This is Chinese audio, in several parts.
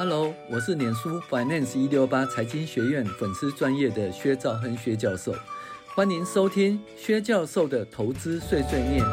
Hello，我是脸书 Finance 一六八财经学院粉丝专业的薛兆亨薛教授，欢迎收听薛教授的投资碎碎念。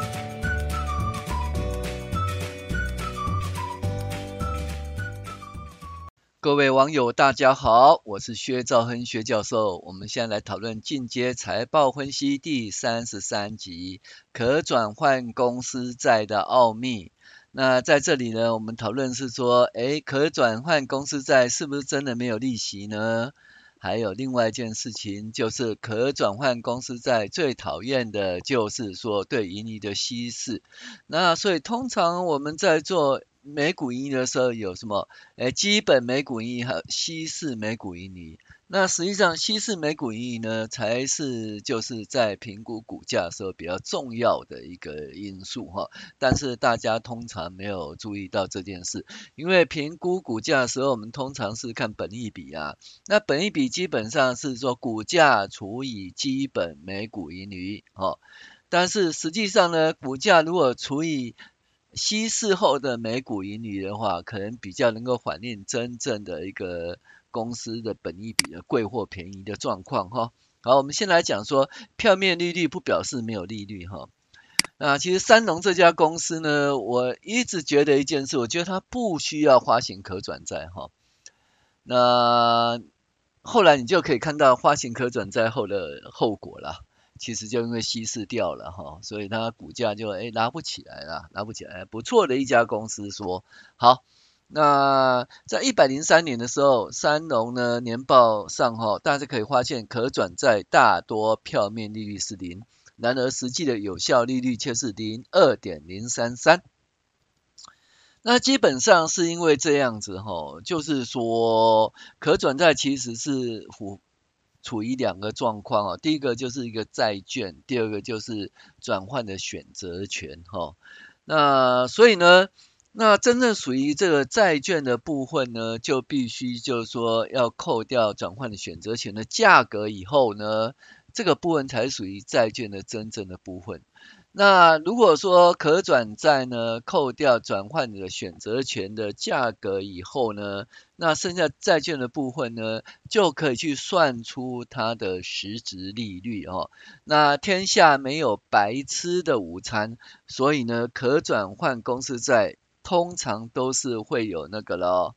各位网友，大家好，我是薛兆亨薛教授。我们现在来讨论进阶财报分析第三十三集：可转换公司债的奥秘。那在这里呢，我们讨论是说，诶，可转换公司债是不是真的没有利息呢？还有另外一件事情，就是可转换公司债最讨厌的就是说对盈余的稀释。那所以通常我们在做每股盈余的时候有什么？诶，基本每股盈余和稀释每股盈余。那实际上，稀释每股盈余呢，才是就是在评估股价时候比较重要的一个因素哈。但是大家通常没有注意到这件事，因为评估股价的时候，我们通常是看本益比啊。那本益比基本上是说股价除以基本每股盈余哈。但是实际上呢，股价如果除以稀释后的每股盈余的话，可能比较能够反映真正的一个。公司的本益比的贵或便宜的状况哈，好，我们先来讲说票面利率不表示没有利率哈。那其实三农这家公司呢，我一直觉得一件事，我觉得它不需要发行可转债哈。那后来你就可以看到发行可转债后的后果了，其实就因为稀释掉了哈，所以它股价就诶拉不起来了，拉不起来，不错的一家公司说好。那在一百零三年的时候，三农呢年报上哈，大家可以发现可转债大多票面利率是零，然而实际的有效利率却是零二点零三三。那基本上是因为这样子哈，就是说可转债其实是处处于两个状况啊，第一个就是一个债券，第二个就是转换的选择权哈。那所以呢。那真正属于这个债券的部分呢，就必须就是说要扣掉转换的选择权的价格以后呢，这个部分才属于债券的真正的部分。那如果说可转债呢，扣掉转换的选择权的价格以后呢，那剩下债券的部分呢，就可以去算出它的实质利率哦。那天下没有白吃的午餐，所以呢，可转换公司债。通常都是会有那个咯，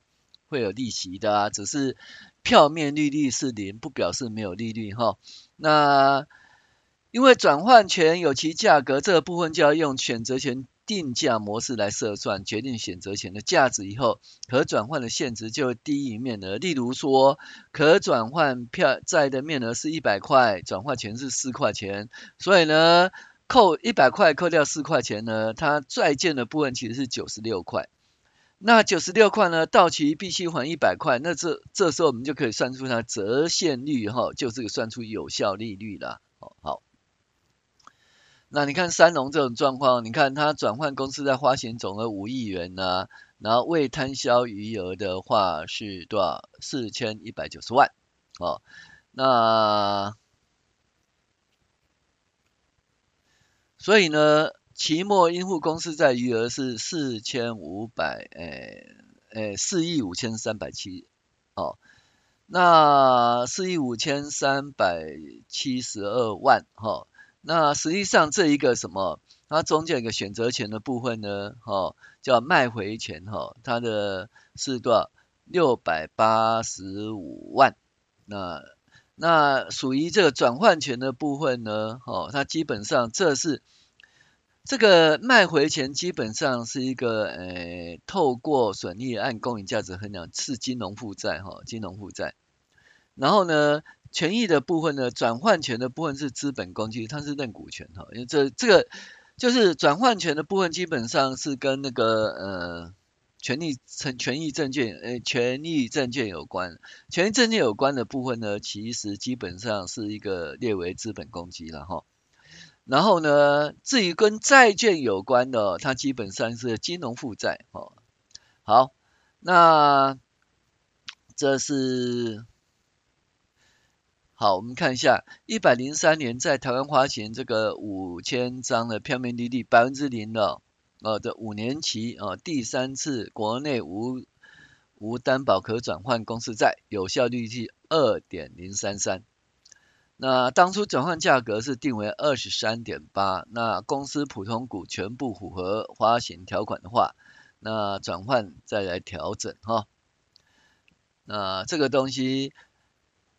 会有利息的啊，只是票面利率是零，不表示没有利率哈。那因为转换权有其价格，这个部分就要用选择权定价模式来测算，决定选择权的价值以后，可转换的现值就低于面额。例如说，可转换票债的面额是一百块，转换权是四块钱，所以呢。扣一百块，扣掉四块钱呢，它债券的部分其实是九十六块。那九十六块呢，到期必须还一百块，那这这时候我们就可以算出它折现率哈，就是个算出有效利率了。好，那你看三农这种状况，你看它转换公司在发行总额五亿元呢、啊，然后未摊销余额的话是多少？四千一百九十万。哦，那。所以呢，期末应付公司债余额是四千五百，诶诶，四亿五千三百七，哦，那四亿五千三百七十二万，哈、哦，那实际上这一个什么，它中间一个选择权的部分呢，哈、哦，叫卖回权，哈、哦，它的是多少？六百八十五万，那。那属于这个转换权的部分呢，哦，它基本上这是这个卖回权，基本上是一个呃，透过损益按公允价值衡量，是金融负债哈，金融负债。然后呢，权益的部分呢，转换权的部分是资本公积，它是认股权哈，因为这这个就是转换权的部分，基本上是跟那个呃。权益证权益证券，呃，权益证券有关，权益证券有关的部分呢，其实基本上是一个列为资本公积了哈。然后呢，至于跟债券有关的，它基本上是金融负债哈。好，那这是好，我们看一下，一百零三年在台湾发行这个五千张的票面利率百分之零的。呃，这五年期啊，第三次国内无无担保可转换公司债，有效利率二点零三三。那当初转换价格是定为二十三点八，那公司普通股全部符合发行条款的话，那转换再来调整哈。那这个东西。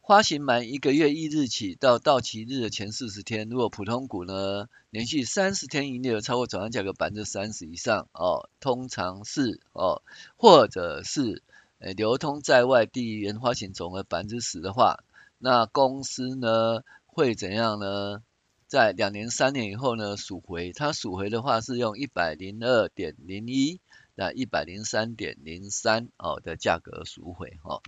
发行满一个月一日起到到期日的前四十天，如果普通股呢连续三十天营业额超过转让价格百分之三十以上哦，通常是哦，或者是呃流通在外地原发行总额百分之十的话，那公司呢会怎样呢？在两年、三年以后呢赎回，它赎回的话是用一百零二点零一那一百零三点零三哦的价格赎回。哦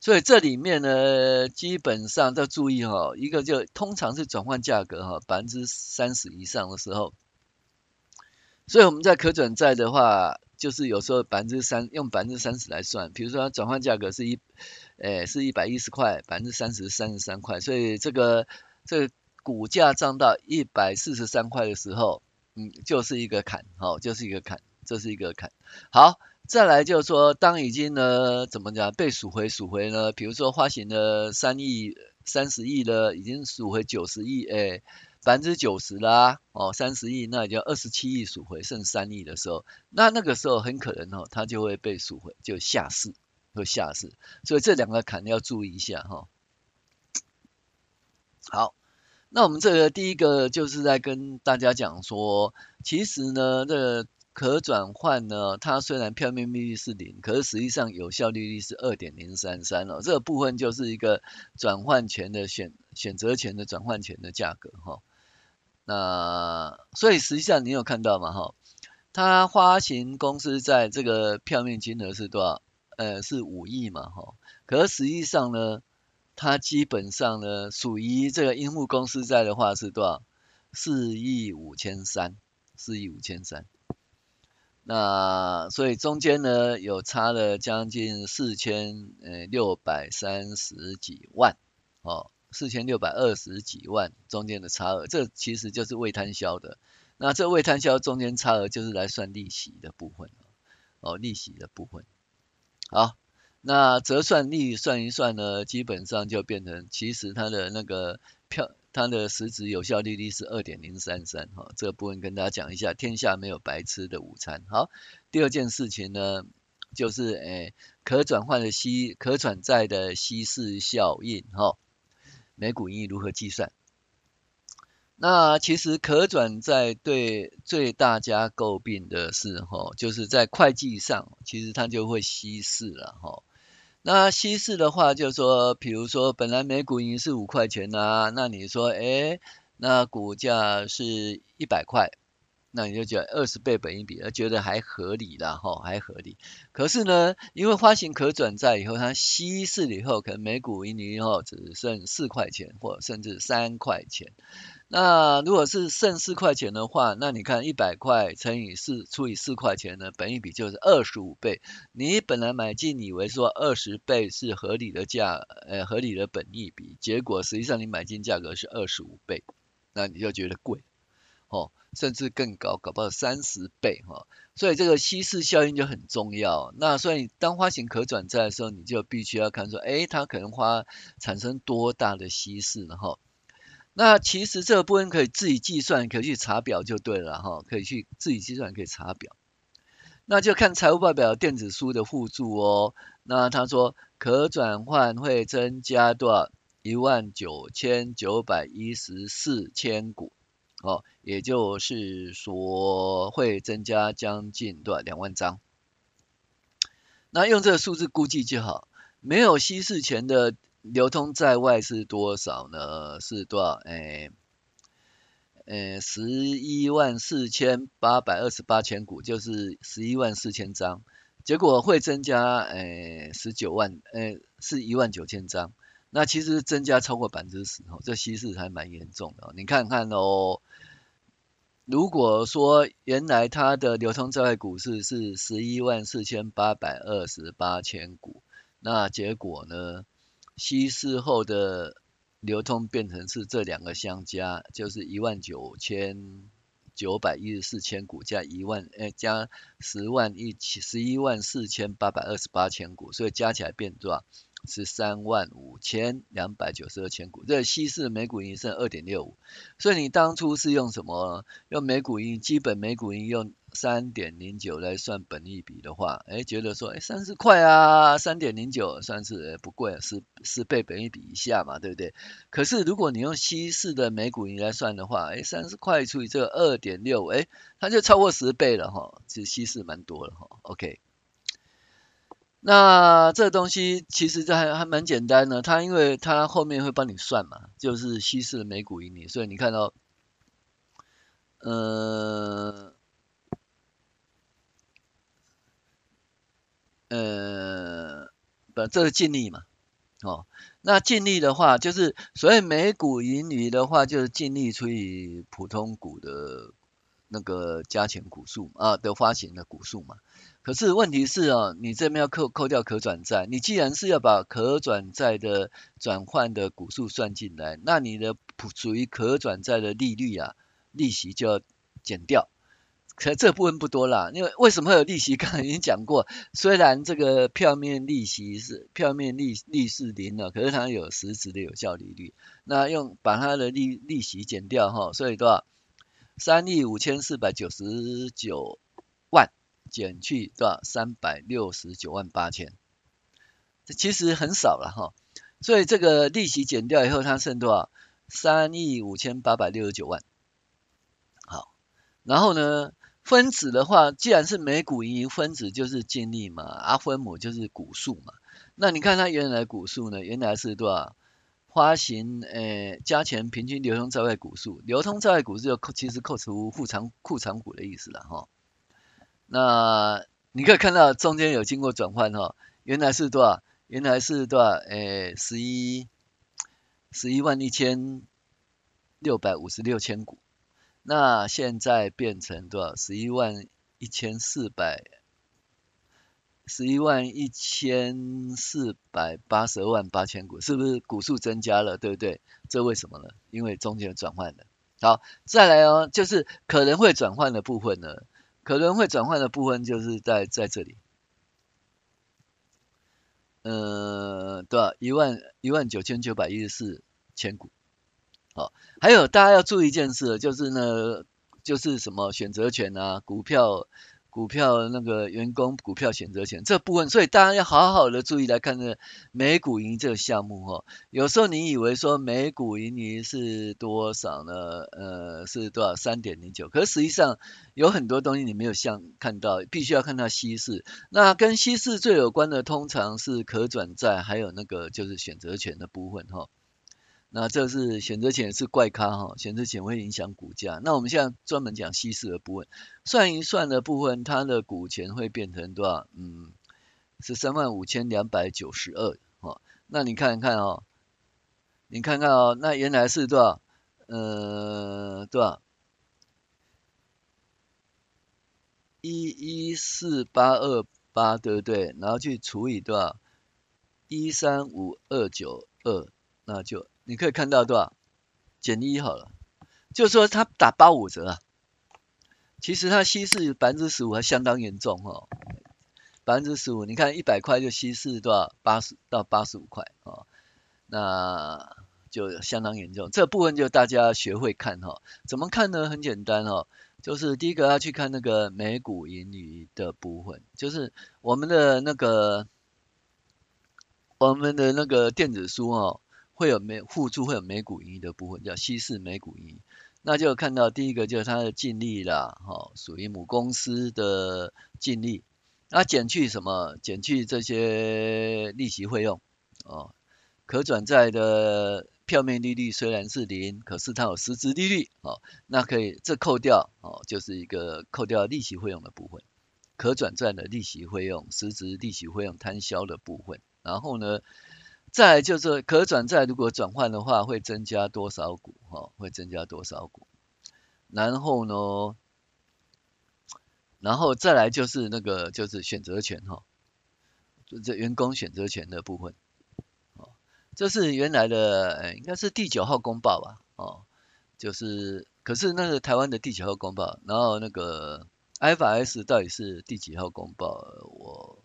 所以这里面呢，基本上要注意哈，一个就通常是转换价格哈，百分之三十以上的时候，所以我们在可转债的话，就是有时候百分之三用百分之三十来算，比如说转换价格是一，诶是一百一十块，百分之三十三十三块，所以这个这个股价涨到一百四十三块的时候，嗯，就是一个坎，好，就是一个坎，这是一个坎，好。再来就是说，当已经呢，怎么讲被赎回赎回呢？比如说发行了三亿、三十亿的，已经赎回九十亿，哎，百分之九十啦，哦，三十亿，那也就二十七亿赎回，剩三亿的时候，那那个时候很可能哦，它就会被赎回，就下市，会下市。所以这两个坎要注意一下哈、好，那我们这个第一个就是在跟大家讲说，其实呢，这个。可转换呢，它虽然票面利率是零，可是实际上有效利率是二点零三三哦。这个部分就是一个转换权的选选择权的转换权的价格哈、哦。那所以实际上你有看到吗？哈，它发行公司债这个票面金额是多少？呃，是五亿嘛哈。可是实际上呢，它基本上呢属于这个应付公司债的话是多少？四亿五千三，四亿五千三。那所以中间呢有差了将近四千呃六百三十几万哦，四千六百二十几万中间的差额，这其实就是未摊销的。那这未摊销中间差额就是来算利息的部分哦，利息的部分。好，那折算利算一算呢，基本上就变成其实它的那个票。它的实质有效利率是二点零三三，哈，这个部分跟大家讲一下，天下没有白吃的午餐。好，第二件事情呢，就是诶、可转换的稀可转债的稀释效应，哈，每股盈余如何计算？那其实可转债对最大家诟病的是，哈，就是在会计上，其实它就会稀释了，哈。那稀释的话，就是说，比如说，本来每股盈是五块钱啊，那你说，诶，那股价是一百块，那你就觉得二十倍本益比，觉得还合理啦，哈，还合理。可是呢，因为发行可转债以后，它稀释了以后，可能每股盈利以后只剩四块钱，或甚至三块钱。那如果是剩四块钱的话，那你看一百块乘以四除以四块钱呢，本益比就是二十五倍。你本来买进以为说二十倍是合理的价，呃，合理的本益比，结果实际上你买进价格是二十五倍，那你就觉得贵，哦，甚至更高，搞不好三十倍哈、哦。所以这个稀释效应就很重要。那所以当发行可转债的时候，你就必须要看说，哎，它可能花产生多大的稀释然后。那其实这个部分可以自己计算，可以去查表就对了哈，可以去自己计算，可以查表。那就看财务报表电子书的附注哦。那他说可转换会增加多少？一万九千九百一十四千股哦，也就是说会增加将近多少？两万张。那用这个数字估计就好，没有稀释前的。流通在外是多少呢？是多少？诶，诶，十一万四千八百二十八千股，就是十一万四千张。结果会增加，诶，十九万，诶，是一万九千张。那其实增加超过百分之十哦，这稀释还蛮严重的。你看看哦，如果说原来它的流通在外股市是十一万四千八百二十八千股，那结果呢？稀释后的流通变成是这两个相加，就是一万九千九百一十四千股加一万，呃，加十万一十一万四千八百二十八千股，所以加起来变多少？是三万五千两百九十二千股，这稀释每股盈剩二点六五，所以你当初是用什么？用每股盈基本每股盈用三点零九来算本益比的话，哎，觉得说，哎，三十块啊，三点零九算是不贵，十十倍本益比以下嘛，对不对？可是如果你用稀释的每股盈来算的话，哎，三十块除以这个二点六，哎，它就超过十倍了哈，其实稀释蛮多了哈，OK。那这东西其实这还还蛮简单的，它因为它后面会帮你算嘛，就是稀释每股盈利，所以你看到，呃，呃，不，这是净利嘛，哦，那净利的话就是所谓每股盈余的话，就是净利除以普通股的那个加权股数啊的发行的股数嘛。可是问题是哦，你这边要扣扣掉可转债，你既然是要把可转债的转换的股数算进来，那你的属于可转债的利率啊，利息就要减掉。可这部分不多啦，因为为什么会有利息？刚才已经讲过，虽然这个票面利息是票面利利是零了，可是它有实质的有效利率。那用把它的利利息减掉哈，所以多少？三亿五千四百九十九万。减去多少？三百六十九万八千，这其实很少了哈。所以这个利息减掉以后，它剩多少？三亿五千八百六十九万。好，然后呢，分子的话，既然是每股盈余，分子就是净利嘛，啊分母就是股数嘛。那你看它原来股数呢？原来是多少？发行诶加权平均流通在外股数，流通在外股数就扣，其实扣除库藏库藏股的意思了哈。那你可以看到中间有经过转换哈，原来是多少？原来是多少？诶，十一十一万一千六百五十六千股，那现在变成多少？十一万一千四百十一万一千四百八十二万八千股，是不是股数增加了？对不对？这为什么呢？因为中间转换了。好，再来哦，就是可能会转换的部分呢。可能会转换的部分就是在在这里，呃，对吧？一万一万九千九百一十四千股，好，还有大家要注意一件事，就是呢，就是什么选择权啊，股票。股票那个员工股票选择权这部分，所以大家要好好的注意来看这每股盈这个项目哈。有时候你以为说每股盈余是多少呢？呃，是多少？三点零九。可是实际上有很多东西你没有像看到，必须要看到稀释。那跟稀释最有关的，通常是可转债，还有那个就是选择权的部分哈。那这是选择权是怪咖哈，选择权会影响股价。那我们现在专门讲稀释的部分，算一算的部分，它的股权会变成多少？嗯，十三万五千两百九十二哈。那你看看哦，你看看哦，那原来是多少？呃，多少？一一四八二八对不对？然后去除以多少？一三五二九二，那就。你可以看到多少？减一好了，就是说它打八五折啊。其实它稀释百分之十五还相当严重哦，百分之十五，你看一百块就稀释多少？八十到八十五块哦，那就相当严重。这部分就大家学会看哈，怎么看呢？很简单哦，就是第一个要去看那个每股盈余的部分，就是我们的那个我们的那个电子书哦。会有每附注会有每股盈余的部分，叫稀释每股盈余，那就看到第一个就是它的净利啦，哈，属于母公司的净利，那减去什么？减去这些利息费用，哦，可转债的票面利率虽然是零，可是它有实质利率，哦，那可以这扣掉，哦，就是一个扣掉利息费用的部分，可转债的利息费用、实质利息费用摊销的部分，然后呢？再就是可转债，如果转换的话，会增加多少股？哈，会增加多少股？然后呢，然后再来就是那个就是选择权哈，就这员工选择权的部分。这是原来的，应该是第九号公报吧？哦，就是可是那个台湾的第九号公报？然后那个 IFRS 到底是第几号公报？我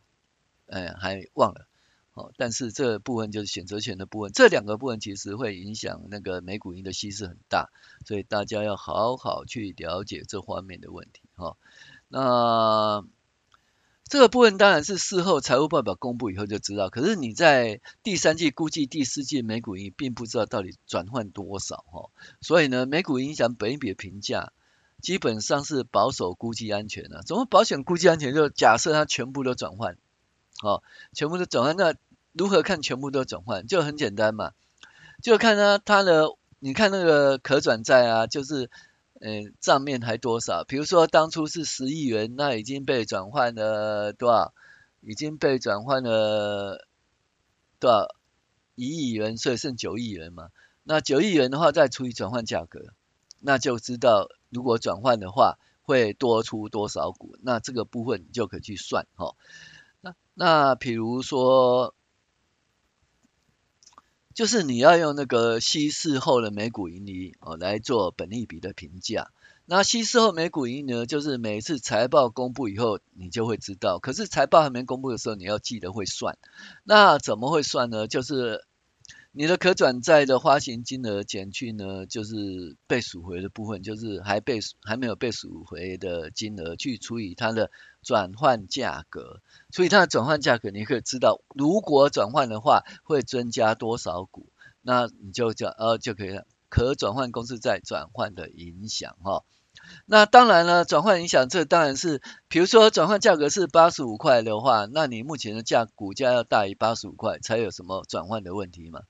哎还忘了。好，但是这部分就是选择权的部分，这两个部分其实会影响那个每股盈的稀释很大，所以大家要好好去了解这方面的问题哈。那这个部分当然是事后财务报表公布以后就知道，可是你在第三季估计第四季每股盈并不知道到底转换多少哈，所以呢，每股影响本益比的评价基本上是保守估计安全的。怎么保险估计安全？就假设它全部都转换。哦，全部都转换，那如何看全部都转换？就很简单嘛，就看它它的，你看那个可转债啊，就是，呃，账面还多少？比如说当初是十亿元，那已经被转换了多少？已经被转换了多少？一亿元，所以剩九亿元嘛。那九亿元的话，再除以转换价格，那就知道如果转换的话会多出多少股。那这个部分你就可以去算哈。那那比如说，就是你要用那个稀释后的每股盈利哦来做本利比的评价。那稀释后每股盈利呢，就是每次财报公布以后你就会知道。可是财报还没公布的时候，你要记得会算。那怎么会算呢？就是。你的可转债的发行金额减去呢，就是被赎回的部分，就是还被还没有被赎回的金额，去除以它的转换价格，除以它的转换价格，你可以知道，如果转换的话会增加多少股，那你就叫呃就可以了。可转换公司债转换的影响哈，那当然了，转换影响这当然是，比如说转换价格是八十五块的话，那你目前的价股价要大于八十五块才有什么转换的问题嘛。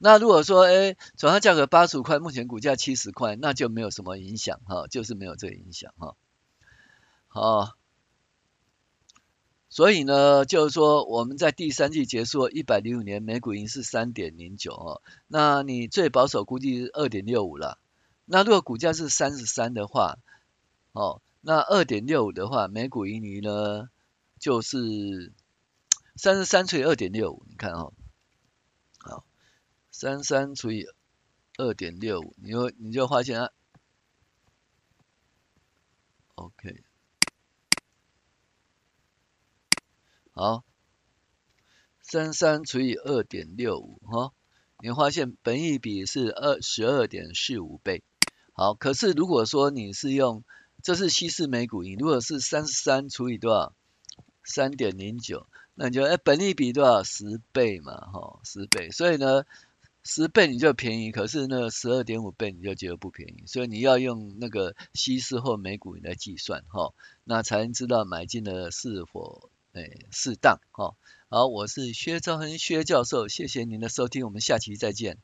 那如果说，哎，转换价格八十五块，目前股价七十块，那就没有什么影响哈，就是没有这个影响哈。好，所以呢，就是说我们在第三季结束一百零五年，每股盈是三点零九哦，那你最保守估计是二点六五了。那如果股价是三十三的话，哦，那二点六五的话，每股盈余呢就是三十三除以二点六五，你看哦。三三除以二点六五，你就你就发现啊，OK，好，三三除以二点六五哈，你发现本益比是二十二点四五倍。好，可是如果说你是用，这是稀释每股盈，如果是三十三除以多少？三点零九，那你就哎，本益比多少？十倍嘛，哈，十倍，所以呢。十倍你就便宜，可是呢十二点五倍你就觉得不便宜，所以你要用那个稀释后每股来计算哈，那才能知道买进的是否诶适当哈。好，我是薛兆恒薛教授，谢谢您的收听，我们下期再见。